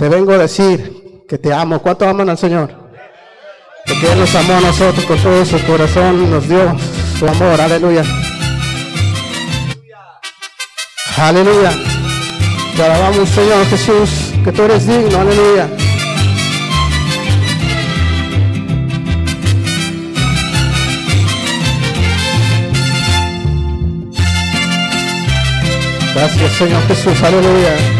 te vengo a decir que te amo. ¿Cuánto aman al Señor? Porque Él nos amó a nosotros con todo su corazón, nos dio su amor. Aleluya. Aleluya. Te alabamos, Señor Jesús, que tú eres digno. Aleluya. Gracias, Señor Jesús. Aleluya.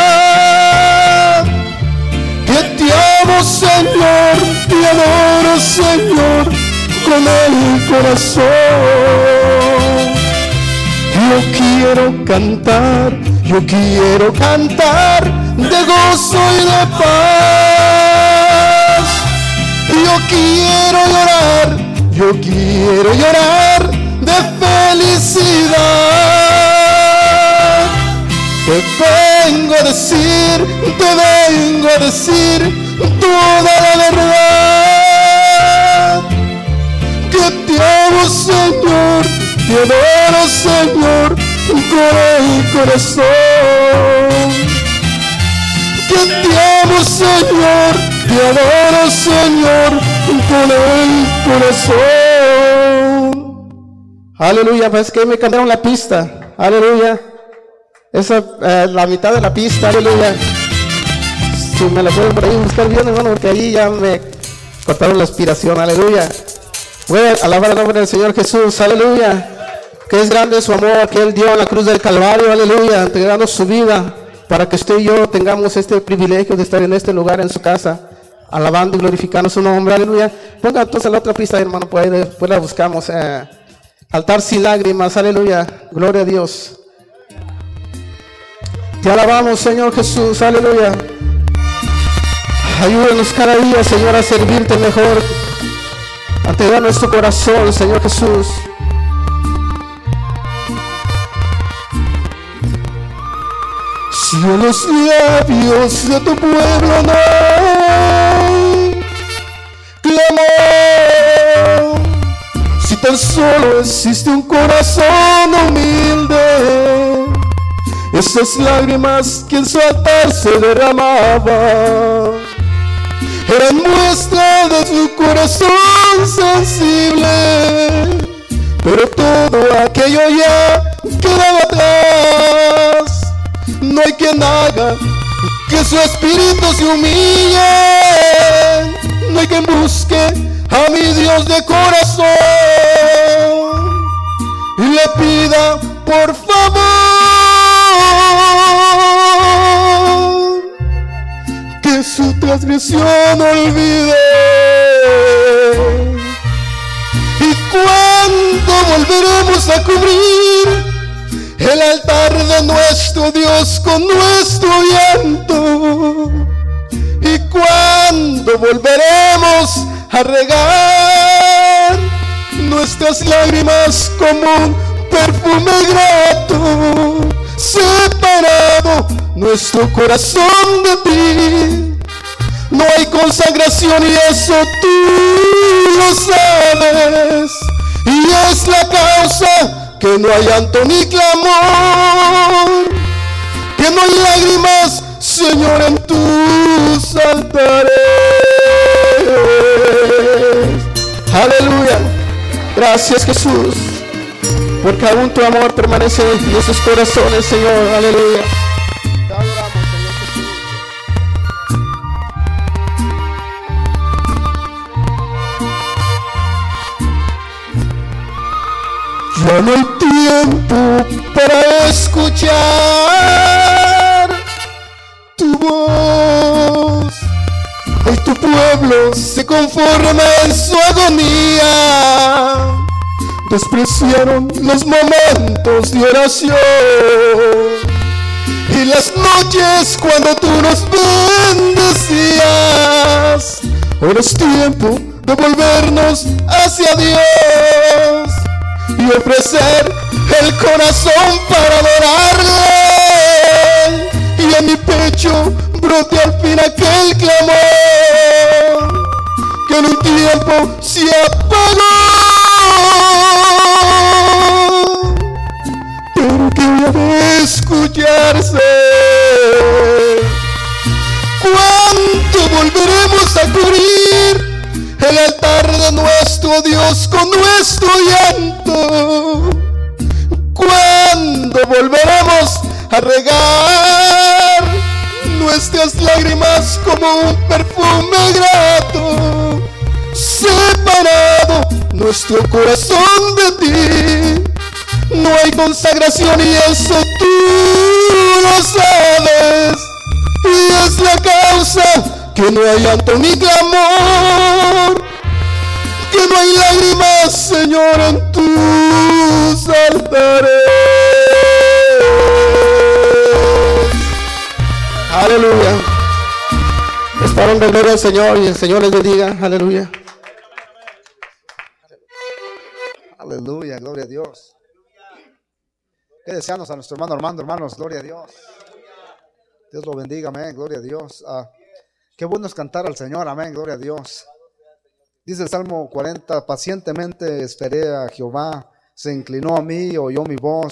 Señor, te adoro, Señor, con el corazón. Yo quiero cantar, yo quiero cantar de gozo y de paz. Yo quiero llorar, yo quiero llorar de felicidad. Te vengo a decir, te vengo a decir te adoro, Señor, con corazón. Que te amo, Señor, te adoro, Señor, con el corazón. Aleluya, pues que me cambiaron la pista. Aleluya. Esa, eh, la mitad de la pista, aleluya. Si me la pueden por ahí buscar bien, hermano, porque ahí ya me cortaron la aspiración, aleluya. Voy a alabar el nombre del Señor Jesús, aleluya. Que es grande su amor que Él dio en la cruz del Calvario, aleluya, entregando su vida para que usted y yo tengamos este privilegio de estar en este lugar, en su casa, alabando y glorificando su nombre, aleluya. Ponga entonces la otra pista, hermano, por ahí después la buscamos. eh, altar sin lágrimas, aleluya, gloria a Dios. Te alabamos, Señor Jesús, aleluya. Ayúdanos cada día, Señor, a servirte mejor. A entregar nuestro corazón, Señor Jesús. Si en los labios de tu pueblo no hay clamor, si tan solo existe un corazón humilde, esas lágrimas que en su altar se derramaban eran muestra de su corazón sensible, pero todo aquello ya atrás. No hay quien haga que su espíritu se humille, no hay quien busque a mi Dios de corazón y le pida por favor que su transgresión olvide. ¿Y cuándo volveremos a cubrir el altar de nuestro Dios con nuestro llanto? ¿Y cuándo volveremos a regar nuestras lágrimas como un perfume grato? Separado nuestro corazón de ti. No hay consagración y eso tú lo sabes. Y es la causa que no hay llanto ni clamor. Que no hay lágrimas, Señor, en tus altares. Aleluya. Gracias Jesús. Porque aún tu amor permanece en nuestros corazones, Señor. Aleluya. Ya no hay tiempo para escuchar tu voz. Hoy tu pueblo se conforma en su agonía. Despreciaron los momentos de oración y las noches cuando tú nos bendecías. Ahora es tiempo de volvernos hacia Dios y ofrecer el corazón para adorarle. Y en mi pecho brote al fin aquel clamor que en un tiempo se apagó. Pero que debe escucharse. ¿Cuánto volveremos a cubrir el altar de nuestro Dios con nuestro llanto? ¿Cuándo volveremos a regar nuestras lágrimas como un perfume grato? Separado nuestro corazón de ti. No hay consagración y eso tú lo sabes. Y es la causa que no hay llanto ni clamor. En tus altares. Aleluya. Estaban de gloria al Señor y el Señor les bendiga. Aleluya. Aleluya, gloria a Dios. Que deseamos a nuestro hermano Armando, hermanos, gloria a Dios. Dios lo bendiga, amén, gloria a Dios. Ah, qué bueno es cantar al Señor, amén, gloria a Dios. Dice el Salmo 40, pacientemente esperé a Jehová, se inclinó a mí, oyó mi voz.